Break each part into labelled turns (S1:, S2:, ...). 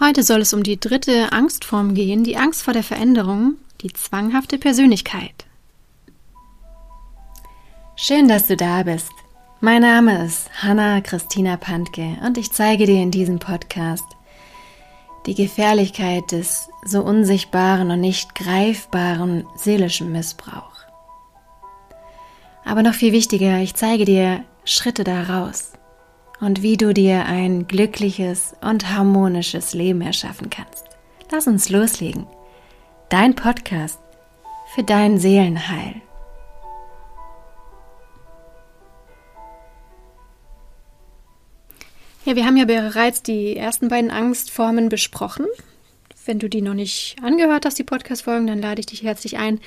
S1: Heute soll es um die dritte Angstform gehen, die Angst vor der Veränderung, die zwanghafte Persönlichkeit. Schön, dass du da bist. Mein Name ist Hanna Christina Pantke und ich zeige dir in diesem Podcast die Gefährlichkeit des so unsichtbaren und nicht greifbaren seelischen Missbrauchs. Aber noch viel wichtiger, ich zeige dir Schritte daraus und wie du dir ein glückliches und harmonisches Leben erschaffen kannst. Lass uns loslegen. Dein Podcast für dein Seelenheil. Ja, wir haben ja bereits die ersten beiden Angstformen besprochen. Wenn du die noch nicht angehört hast, die Podcast-Folgen, dann lade ich dich herzlich ein,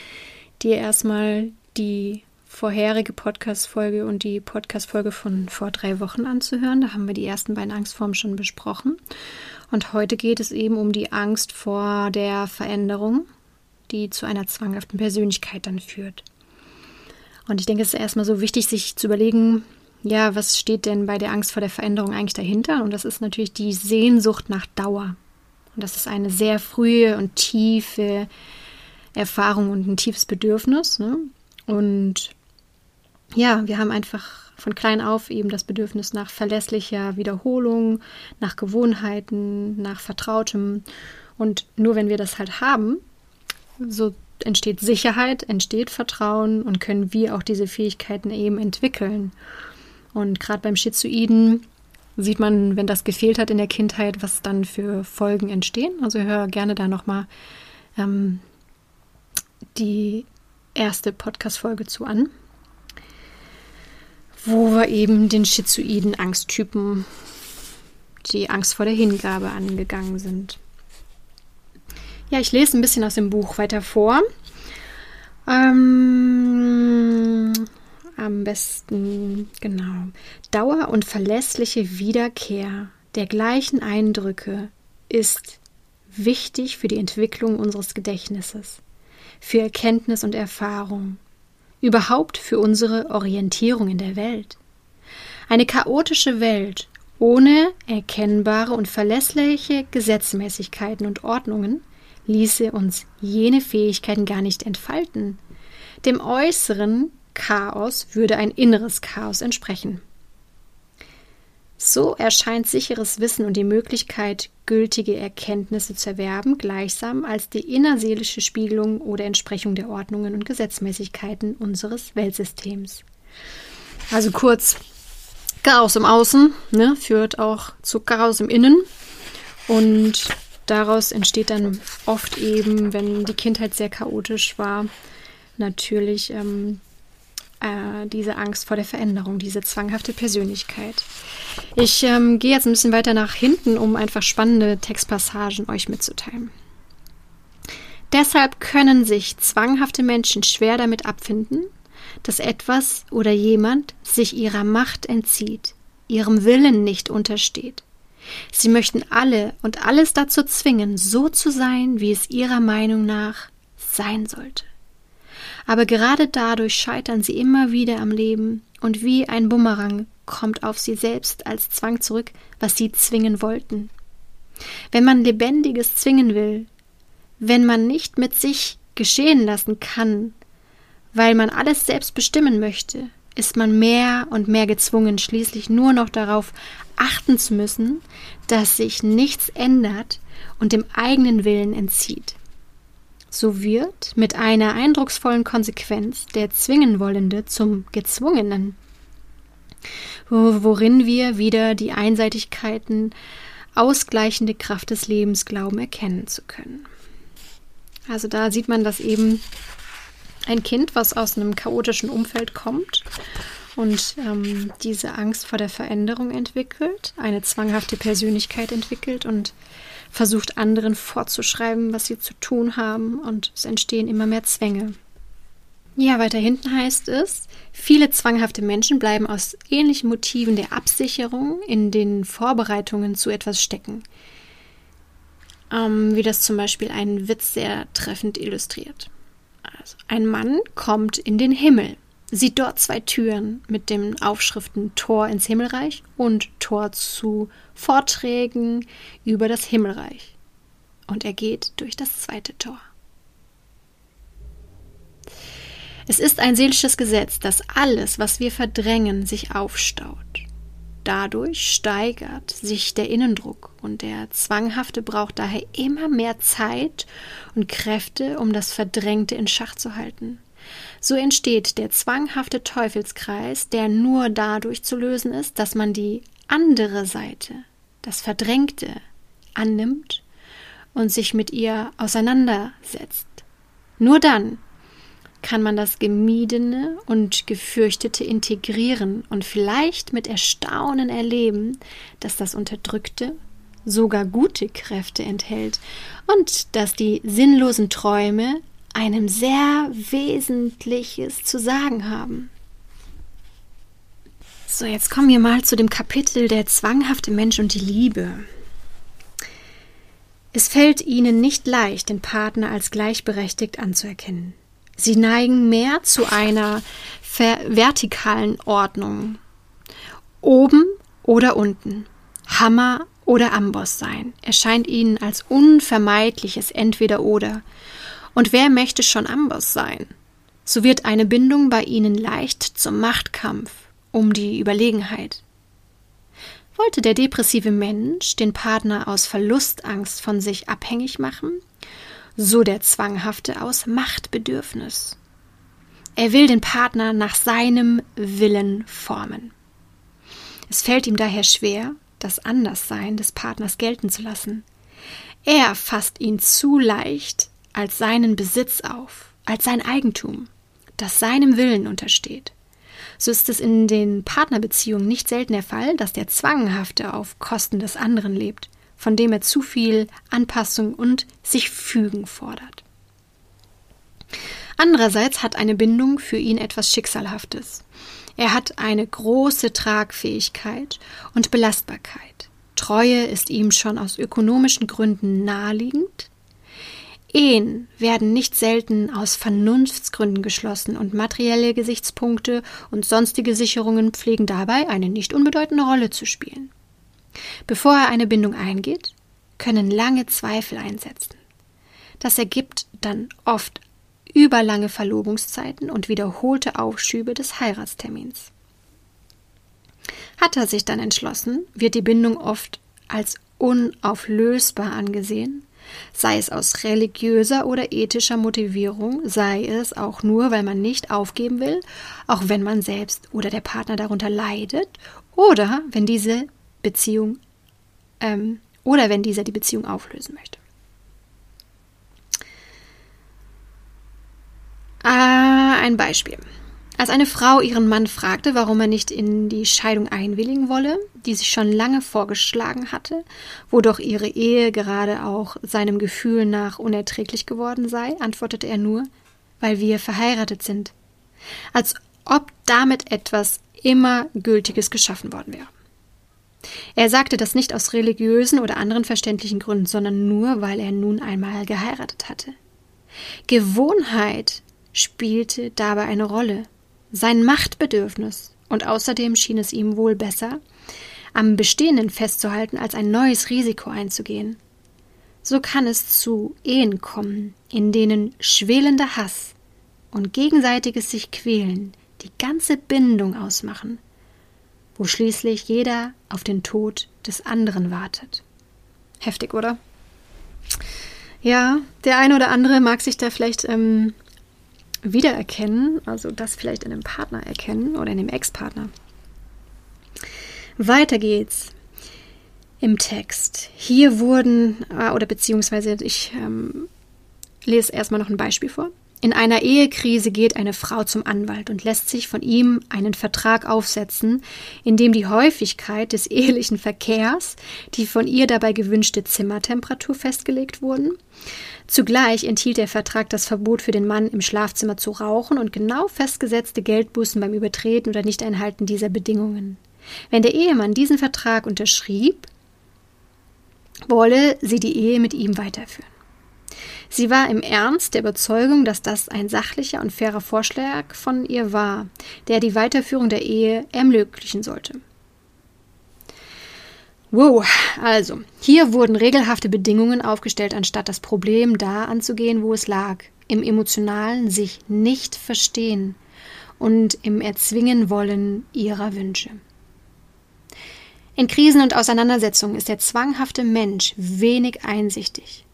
S1: dir erstmal die vorherige Podcast-Folge und die Podcast-Folge von vor drei Wochen anzuhören. Da haben wir die ersten beiden Angstformen schon besprochen. Und heute geht es eben um die Angst vor der Veränderung, die zu einer zwanghaften Persönlichkeit dann führt. Und ich denke, es ist erstmal so wichtig, sich zu überlegen, ja, was steht denn bei der Angst vor der Veränderung eigentlich dahinter? Und das ist natürlich die Sehnsucht nach Dauer. Und das ist eine sehr frühe und tiefe Erfahrung und ein tiefes Bedürfnis. Ne? Und ja, wir haben einfach von klein auf eben das Bedürfnis nach verlässlicher Wiederholung, nach Gewohnheiten, nach Vertrautem. Und nur wenn wir das halt haben, so entsteht Sicherheit, entsteht Vertrauen und können wir auch diese Fähigkeiten eben entwickeln. Und gerade beim Schizoiden sieht man, wenn das gefehlt hat in der Kindheit, was dann für Folgen entstehen. Also hör gerne da nochmal ähm, die erste Podcast-Folge zu an wo wir eben den schizoiden Angsttypen, die Angst vor der Hingabe angegangen sind. Ja, ich lese ein bisschen aus dem Buch weiter vor. Ähm, am besten, genau. Dauer und verlässliche Wiederkehr der gleichen Eindrücke ist wichtig für die Entwicklung unseres Gedächtnisses, für Erkenntnis und Erfahrung, überhaupt für unsere Orientierung in der Welt. Eine chaotische Welt ohne erkennbare und verlässliche Gesetzmäßigkeiten und Ordnungen ließe uns jene Fähigkeiten gar nicht entfalten. Dem äußeren Chaos würde ein inneres Chaos entsprechen. So erscheint sicheres Wissen und die Möglichkeit, gültige Erkenntnisse zu erwerben, gleichsam als die innerseelische Spiegelung oder Entsprechung der Ordnungen und Gesetzmäßigkeiten unseres Weltsystems. Also kurz, Chaos im Außen ne, führt auch zu Chaos im Innen und daraus entsteht dann oft eben, wenn die Kindheit sehr chaotisch war, natürlich ähm, äh, diese Angst vor der Veränderung, diese zwanghafte Persönlichkeit. Ich ähm, gehe jetzt ein bisschen weiter nach hinten, um einfach spannende Textpassagen euch mitzuteilen. Deshalb können sich zwanghafte Menschen schwer damit abfinden, dass etwas oder jemand sich ihrer Macht entzieht, ihrem Willen nicht untersteht. Sie möchten alle und alles dazu zwingen, so zu sein, wie es ihrer Meinung nach sein sollte. Aber gerade dadurch scheitern sie immer wieder am Leben und wie ein Bumerang kommt auf sie selbst als Zwang zurück, was sie zwingen wollten. Wenn man Lebendiges zwingen will, wenn man nicht mit sich geschehen lassen kann, weil man alles selbst bestimmen möchte, ist man mehr und mehr gezwungen, schließlich nur noch darauf achten zu müssen, dass sich nichts ändert und dem eigenen Willen entzieht. So wird mit einer eindrucksvollen Konsequenz der Zwingenwollende zum Gezwungenen, worin wir wieder die Einseitigkeiten ausgleichende Kraft des Lebens glauben erkennen zu können. Also da sieht man, dass eben ein Kind, was aus einem chaotischen Umfeld kommt und ähm, diese Angst vor der Veränderung entwickelt, eine zwanghafte Persönlichkeit entwickelt und versucht anderen vorzuschreiben, was sie zu tun haben und es entstehen immer mehr Zwänge. Ja, weiter hinten heißt es, viele zwanghafte Menschen bleiben aus ähnlichen Motiven der Absicherung in den Vorbereitungen zu etwas stecken. Ähm, wie das zum Beispiel ein Witz sehr treffend illustriert. Also, ein Mann kommt in den Himmel. Sieht dort zwei Türen mit den Aufschriften Tor ins Himmelreich und Tor zu Vorträgen über das Himmelreich. Und er geht durch das zweite Tor. Es ist ein seelisches Gesetz, dass alles, was wir verdrängen, sich aufstaut. Dadurch steigert sich der Innendruck und der Zwanghafte braucht daher immer mehr Zeit und Kräfte, um das Verdrängte in Schach zu halten. So entsteht der zwanghafte Teufelskreis, der nur dadurch zu lösen ist, dass man die andere Seite, das Verdrängte, annimmt und sich mit ihr auseinandersetzt. Nur dann kann man das Gemiedene und Gefürchtete integrieren und vielleicht mit Erstaunen erleben, dass das Unterdrückte sogar gute Kräfte enthält und dass die sinnlosen Träume einem sehr Wesentliches zu sagen haben. So, jetzt kommen wir mal zu dem Kapitel der zwanghafte Mensch und die Liebe. Es fällt ihnen nicht leicht, den Partner als gleichberechtigt anzuerkennen. Sie neigen mehr zu einer vertikalen Ordnung. Oben oder unten, Hammer oder Amboss sein, erscheint ihnen als unvermeidliches Entweder-Oder. Und wer möchte schon Amboss sein? So wird eine Bindung bei ihnen leicht zum Machtkampf um die Überlegenheit. Wollte der depressive Mensch den Partner aus Verlustangst von sich abhängig machen, so der Zwanghafte aus Machtbedürfnis. Er will den Partner nach seinem Willen formen. Es fällt ihm daher schwer, das Anderssein des Partners gelten zu lassen. Er fasst ihn zu leicht als seinen Besitz auf, als sein Eigentum, das seinem Willen untersteht. So ist es in den Partnerbeziehungen nicht selten der Fall, dass der Zwanghafte auf Kosten des anderen lebt von dem er zu viel Anpassung und sich fügen fordert. Andererseits hat eine Bindung für ihn etwas Schicksalhaftes. Er hat eine große Tragfähigkeit und Belastbarkeit. Treue ist ihm schon aus ökonomischen Gründen naheliegend. Ehen werden nicht selten aus Vernunftsgründen geschlossen und materielle Gesichtspunkte und sonstige Sicherungen pflegen dabei eine nicht unbedeutende Rolle zu spielen. Bevor er eine Bindung eingeht, können lange Zweifel einsetzen. Das ergibt dann oft überlange Verlobungszeiten und wiederholte Aufschübe des Heiratstermins. Hat er sich dann entschlossen, wird die Bindung oft als unauflösbar angesehen, sei es aus religiöser oder ethischer Motivierung, sei es auch nur, weil man nicht aufgeben will, auch wenn man selbst oder der Partner darunter leidet, oder wenn diese Beziehung ähm, oder wenn dieser die Beziehung auflösen möchte. Ah, ein Beispiel. Als eine Frau ihren Mann fragte, warum er nicht in die Scheidung einwilligen wolle, die sich schon lange vorgeschlagen hatte, wo doch ihre Ehe gerade auch seinem Gefühl nach unerträglich geworden sei, antwortete er nur, weil wir verheiratet sind. Als ob damit etwas immer Gültiges geschaffen worden wäre. Er sagte das nicht aus religiösen oder anderen verständlichen Gründen, sondern nur, weil er nun einmal geheiratet hatte. Gewohnheit spielte dabei eine Rolle, sein Machtbedürfnis, und außerdem schien es ihm wohl besser, am Bestehenden festzuhalten, als ein neues Risiko einzugehen. So kann es zu Ehen kommen, in denen schwelender Hass und gegenseitiges sich quälen die ganze Bindung ausmachen wo schließlich jeder auf den Tod des anderen wartet. Heftig, oder? Ja, der eine oder andere mag sich da vielleicht ähm, wiedererkennen, also das vielleicht in einem Partner erkennen oder in dem Ex-Partner. Weiter geht's im Text. Hier wurden, äh, oder beziehungsweise ich ähm, lese erstmal noch ein Beispiel vor. In einer Ehekrise geht eine Frau zum Anwalt und lässt sich von ihm einen Vertrag aufsetzen, in dem die Häufigkeit des ehelichen Verkehrs, die von ihr dabei gewünschte Zimmertemperatur festgelegt wurden. Zugleich enthielt der Vertrag das Verbot für den Mann im Schlafzimmer zu rauchen und genau festgesetzte Geldbußen beim Übertreten oder Nichteinhalten dieser Bedingungen. Wenn der Ehemann diesen Vertrag unterschrieb, wolle sie die Ehe mit ihm weiterführen. Sie war im Ernst der Überzeugung, dass das ein sachlicher und fairer Vorschlag von ihr war, der die Weiterführung der Ehe ermöglichen sollte. Wow, also, hier wurden regelhafte Bedingungen aufgestellt, anstatt das Problem da anzugehen, wo es lag, im emotionalen sich nicht verstehen und im Erzwingen wollen ihrer Wünsche. In Krisen und Auseinandersetzungen ist der zwanghafte Mensch wenig einsichtig.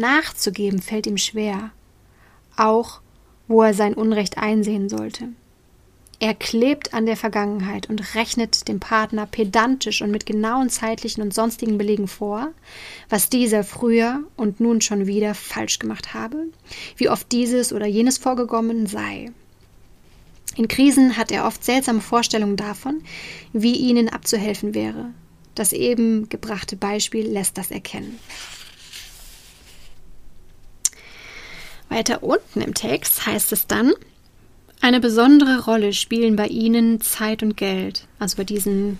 S1: Nachzugeben fällt ihm schwer, auch wo er sein Unrecht einsehen sollte. Er klebt an der Vergangenheit und rechnet dem Partner pedantisch und mit genauen zeitlichen und sonstigen Belegen vor, was dieser früher und nun schon wieder falsch gemacht habe, wie oft dieses oder jenes vorgekommen sei. In Krisen hat er oft seltsame Vorstellungen davon, wie ihnen abzuhelfen wäre. Das eben gebrachte Beispiel lässt das erkennen. Weiter unten im Text heißt es dann, eine besondere Rolle spielen bei ihnen Zeit und Geld, also bei diesen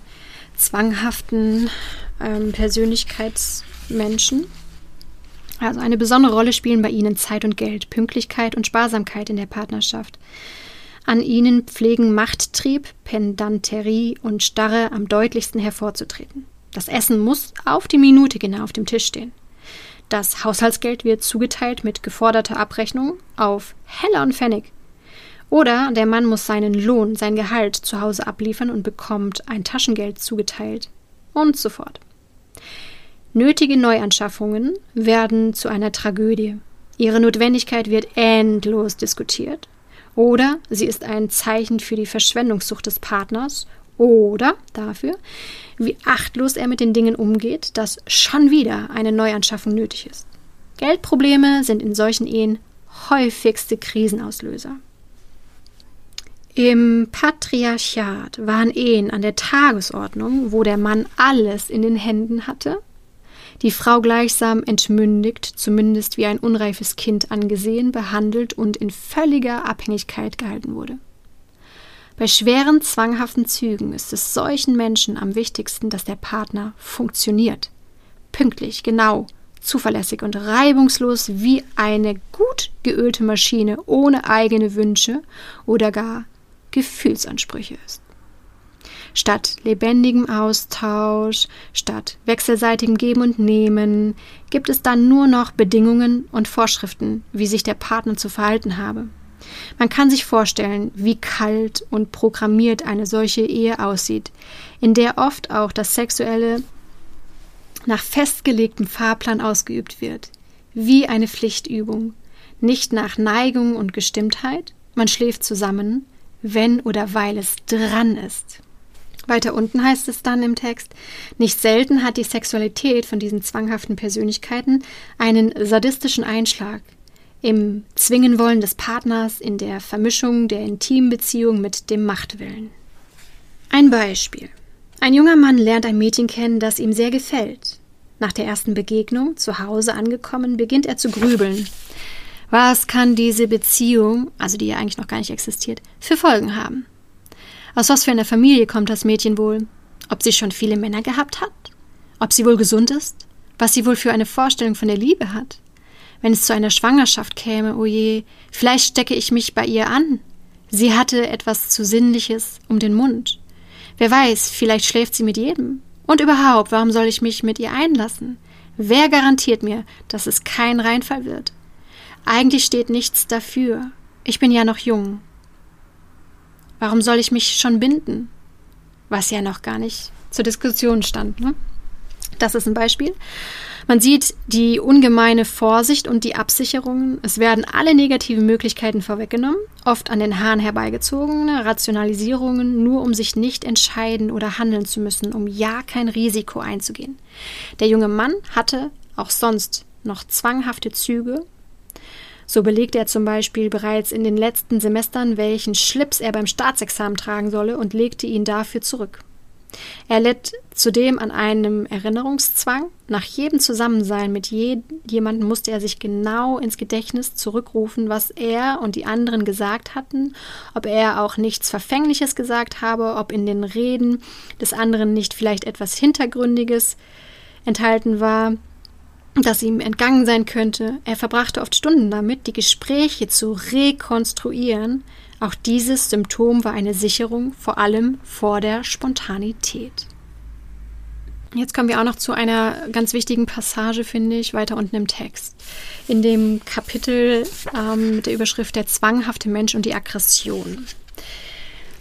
S1: zwanghaften ähm, Persönlichkeitsmenschen. Also eine besondere Rolle spielen bei ihnen Zeit und Geld, Pünktlichkeit und Sparsamkeit in der Partnerschaft. An ihnen pflegen Machttrieb, Pendanterie und Starre am deutlichsten hervorzutreten. Das Essen muss auf die Minute genau auf dem Tisch stehen. Das Haushaltsgeld wird zugeteilt mit geforderter Abrechnung auf Heller und Pfennig. Oder der Mann muss seinen Lohn, sein Gehalt zu Hause abliefern und bekommt ein Taschengeld zugeteilt. Und so fort. Nötige Neuanschaffungen werden zu einer Tragödie. Ihre Notwendigkeit wird endlos diskutiert. Oder sie ist ein Zeichen für die Verschwendungssucht des Partners oder dafür, wie achtlos er mit den Dingen umgeht, dass schon wieder eine Neuanschaffung nötig ist. Geldprobleme sind in solchen Ehen häufigste Krisenauslöser. Im Patriarchat waren Ehen an der Tagesordnung, wo der Mann alles in den Händen hatte, die Frau gleichsam entmündigt, zumindest wie ein unreifes Kind angesehen, behandelt und in völliger Abhängigkeit gehalten wurde. Bei schweren, zwanghaften Zügen ist es solchen Menschen am wichtigsten, dass der Partner funktioniert. Pünktlich, genau, zuverlässig und reibungslos wie eine gut geölte Maschine ohne eigene Wünsche oder gar Gefühlsansprüche ist. Statt lebendigem Austausch, statt wechselseitigem Geben und Nehmen, gibt es dann nur noch Bedingungen und Vorschriften, wie sich der Partner zu verhalten habe. Man kann sich vorstellen, wie kalt und programmiert eine solche Ehe aussieht, in der oft auch das Sexuelle nach festgelegtem Fahrplan ausgeübt wird, wie eine Pflichtübung, nicht nach Neigung und Gestimmtheit, man schläft zusammen, wenn oder weil es dran ist. Weiter unten heißt es dann im Text, nicht selten hat die Sexualität von diesen zwanghaften Persönlichkeiten einen sadistischen Einschlag, im Zwingenwollen des Partners, in der Vermischung der Intimbeziehung mit dem Machtwillen. Ein Beispiel. Ein junger Mann lernt ein Mädchen kennen, das ihm sehr gefällt. Nach der ersten Begegnung, zu Hause angekommen, beginnt er zu grübeln. Was kann diese Beziehung, also die ja eigentlich noch gar nicht existiert, für Folgen haben? Aus was für einer Familie kommt das Mädchen wohl? Ob sie schon viele Männer gehabt hat? Ob sie wohl gesund ist? Was sie wohl für eine Vorstellung von der Liebe hat? Wenn es zu einer Schwangerschaft käme, oh je, vielleicht stecke ich mich bei ihr an. Sie hatte etwas zu Sinnliches um den Mund. Wer weiß, vielleicht schläft sie mit jedem. Und überhaupt, warum soll ich mich mit ihr einlassen? Wer garantiert mir, dass es kein Reinfall wird? Eigentlich steht nichts dafür. Ich bin ja noch jung. Warum soll ich mich schon binden? Was ja noch gar nicht zur Diskussion stand. Ne? Das ist ein Beispiel. Man sieht die ungemeine Vorsicht und die Absicherungen. Es werden alle negativen Möglichkeiten vorweggenommen, oft an den Haaren herbeigezogene Rationalisierungen, nur um sich nicht entscheiden oder handeln zu müssen, um ja kein Risiko einzugehen. Der junge Mann hatte auch sonst noch zwanghafte Züge. So belegte er zum Beispiel bereits in den letzten Semestern, welchen Schlips er beim Staatsexamen tragen solle und legte ihn dafür zurück. Er litt zudem an einem Erinnerungszwang. Nach jedem Zusammensein mit je jemandem musste er sich genau ins Gedächtnis zurückrufen, was er und die anderen gesagt hatten, ob er auch nichts Verfängliches gesagt habe, ob in den Reden des anderen nicht vielleicht etwas Hintergründiges enthalten war. das ihm entgangen sein könnte. Er verbrachte oft Stunden damit, die Gespräche zu rekonstruieren. Auch dieses Symptom war eine Sicherung, vor allem vor der Spontanität. Jetzt kommen wir auch noch zu einer ganz wichtigen Passage, finde ich, weiter unten im Text. In dem Kapitel ähm, mit der Überschrift Der zwanghafte Mensch und die Aggression.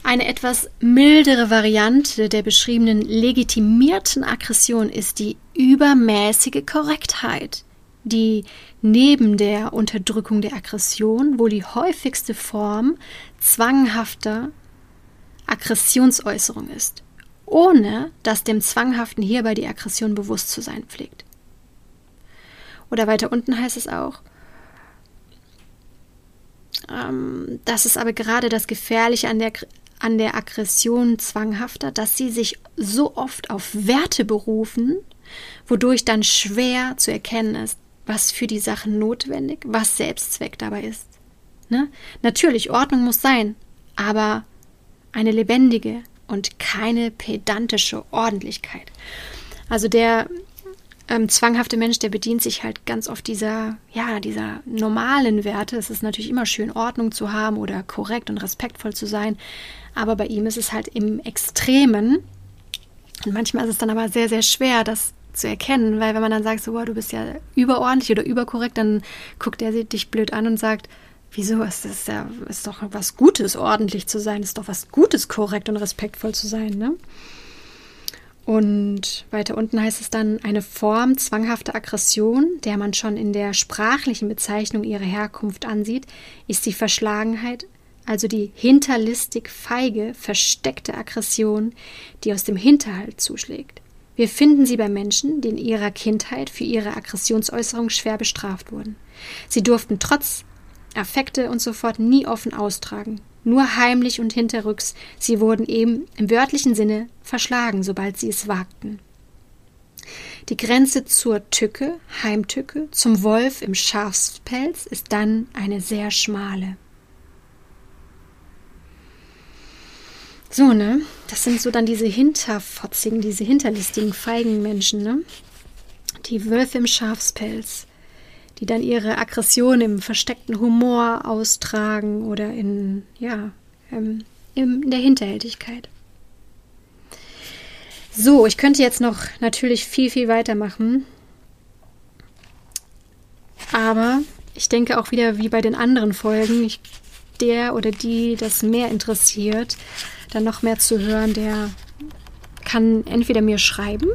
S1: Eine etwas mildere Variante der beschriebenen legitimierten Aggression ist die übermäßige Korrektheit, die neben der Unterdrückung der Aggression wohl die häufigste Form zwanghafter Aggressionsäußerung ist, ohne dass dem Zwanghaften hierbei die Aggression bewusst zu sein pflegt. Oder weiter unten heißt es auch, ähm, das ist aber gerade das Gefährliche an der an der Aggression zwanghafter, dass sie sich so oft auf Werte berufen, wodurch dann schwer zu erkennen ist, was für die Sachen notwendig, was Selbstzweck dabei ist. Ne? Natürlich, Ordnung muss sein, aber eine lebendige und keine pedantische Ordentlichkeit. Also der ähm, zwanghafte Mensch, der bedient sich halt ganz oft dieser, ja, dieser normalen Werte. Es ist natürlich immer schön, Ordnung zu haben oder korrekt und respektvoll zu sein. Aber bei ihm ist es halt im Extremen. Und manchmal ist es dann aber sehr, sehr schwer, das zu erkennen, weil wenn man dann sagt, so, wow, du bist ja überordentlich oder überkorrekt, dann guckt er dich blöd an und sagt, wieso ist das ja, ist doch was Gutes, ordentlich zu sein, ist doch was Gutes, korrekt und respektvoll zu sein, ne? Und weiter unten heißt es dann eine Form zwanghafter Aggression, der man schon in der sprachlichen Bezeichnung ihrer Herkunft ansieht, ist die Verschlagenheit, also die hinterlistig feige, versteckte Aggression, die aus dem Hinterhalt zuschlägt. Wir finden sie bei Menschen, die in ihrer Kindheit für ihre Aggressionsäußerung schwer bestraft wurden. Sie durften trotz Affekte und so fort nie offen austragen, nur heimlich und hinterrücks. Sie wurden eben im wörtlichen Sinne verschlagen, sobald sie es wagten. Die Grenze zur Tücke, Heimtücke, zum Wolf im Schafspelz ist dann eine sehr schmale. So, ne? Das sind so dann diese hinterfotzigen, diese hinterlistigen, feigen Menschen, ne? Die Wölfe im Schafspelz, die dann ihre Aggression im versteckten Humor austragen oder in, ja, ähm, in der Hinterhältigkeit. So, ich könnte jetzt noch natürlich viel, viel weitermachen. Aber ich denke auch wieder wie bei den anderen Folgen, ich, der oder die das mehr interessiert, dann noch mehr zu hören, der kann entweder mir schreiben,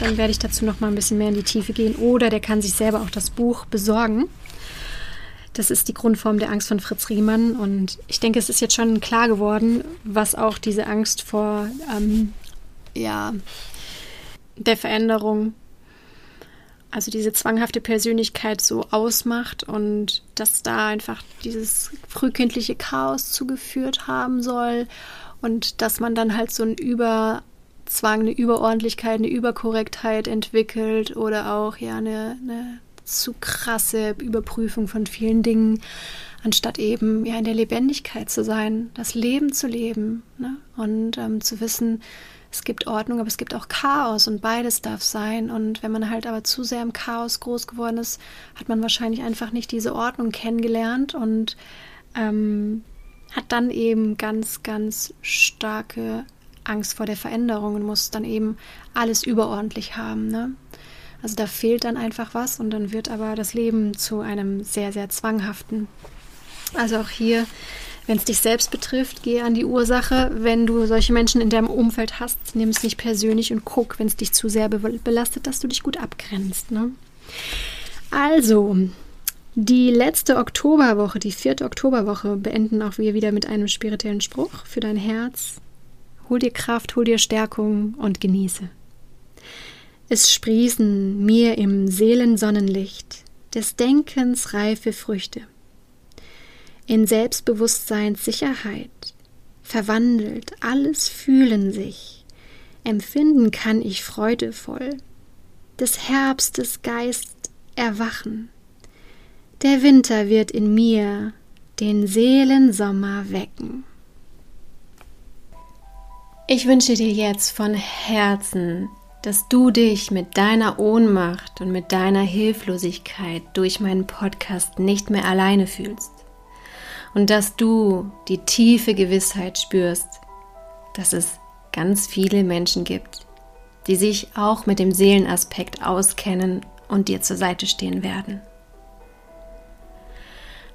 S1: dann werde ich dazu noch mal ein bisschen mehr in die Tiefe gehen, oder der kann sich selber auch das Buch besorgen. Das ist die Grundform der Angst von Fritz Riemann. Und ich denke, es ist jetzt schon klar geworden, was auch diese Angst vor ähm, ja, der Veränderung, also diese zwanghafte Persönlichkeit so ausmacht und dass da einfach dieses frühkindliche Chaos zugeführt haben soll und dass man dann halt so ein Überzwang, eine Überordentlichkeit, eine Überkorrektheit entwickelt oder auch ja eine, eine zu krasse Überprüfung von vielen Dingen, anstatt eben ja in der Lebendigkeit zu sein, das Leben zu leben ne? und ähm, zu wissen, es gibt Ordnung, aber es gibt auch Chaos und beides darf sein. Und wenn man halt aber zu sehr im Chaos groß geworden ist, hat man wahrscheinlich einfach nicht diese Ordnung kennengelernt und ähm, hat dann eben ganz, ganz starke Angst vor der Veränderung und muss dann eben alles überordentlich haben. Ne? Also da fehlt dann einfach was und dann wird aber das Leben zu einem sehr, sehr zwanghaften. Also auch hier, wenn es dich selbst betrifft, geh an die Ursache. Wenn du solche Menschen in deinem Umfeld hast, nimm es nicht persönlich und guck, wenn es dich zu sehr belastet, dass du dich gut abgrenzt. Ne? Also, die letzte Oktoberwoche, die vierte Oktoberwoche, beenden auch wir wieder mit einem spirituellen Spruch für dein Herz. Hol dir Kraft, hol dir Stärkung und genieße. Es sprießen mir im Seelensonnenlicht des Denkens reife Früchte. In Selbstbewusstseins Sicherheit verwandelt alles Fühlen sich. Empfinden kann ich freudevoll. Des Herbstes Geist erwachen der Winter wird in mir den Seelensommer wecken. Ich wünsche dir jetzt von Herzen, dass du dich mit deiner Ohnmacht und mit deiner Hilflosigkeit durch meinen Podcast nicht mehr alleine fühlst und dass du die tiefe Gewissheit spürst, dass es ganz viele Menschen gibt, die sich auch mit dem Seelenaspekt auskennen und dir zur Seite stehen werden.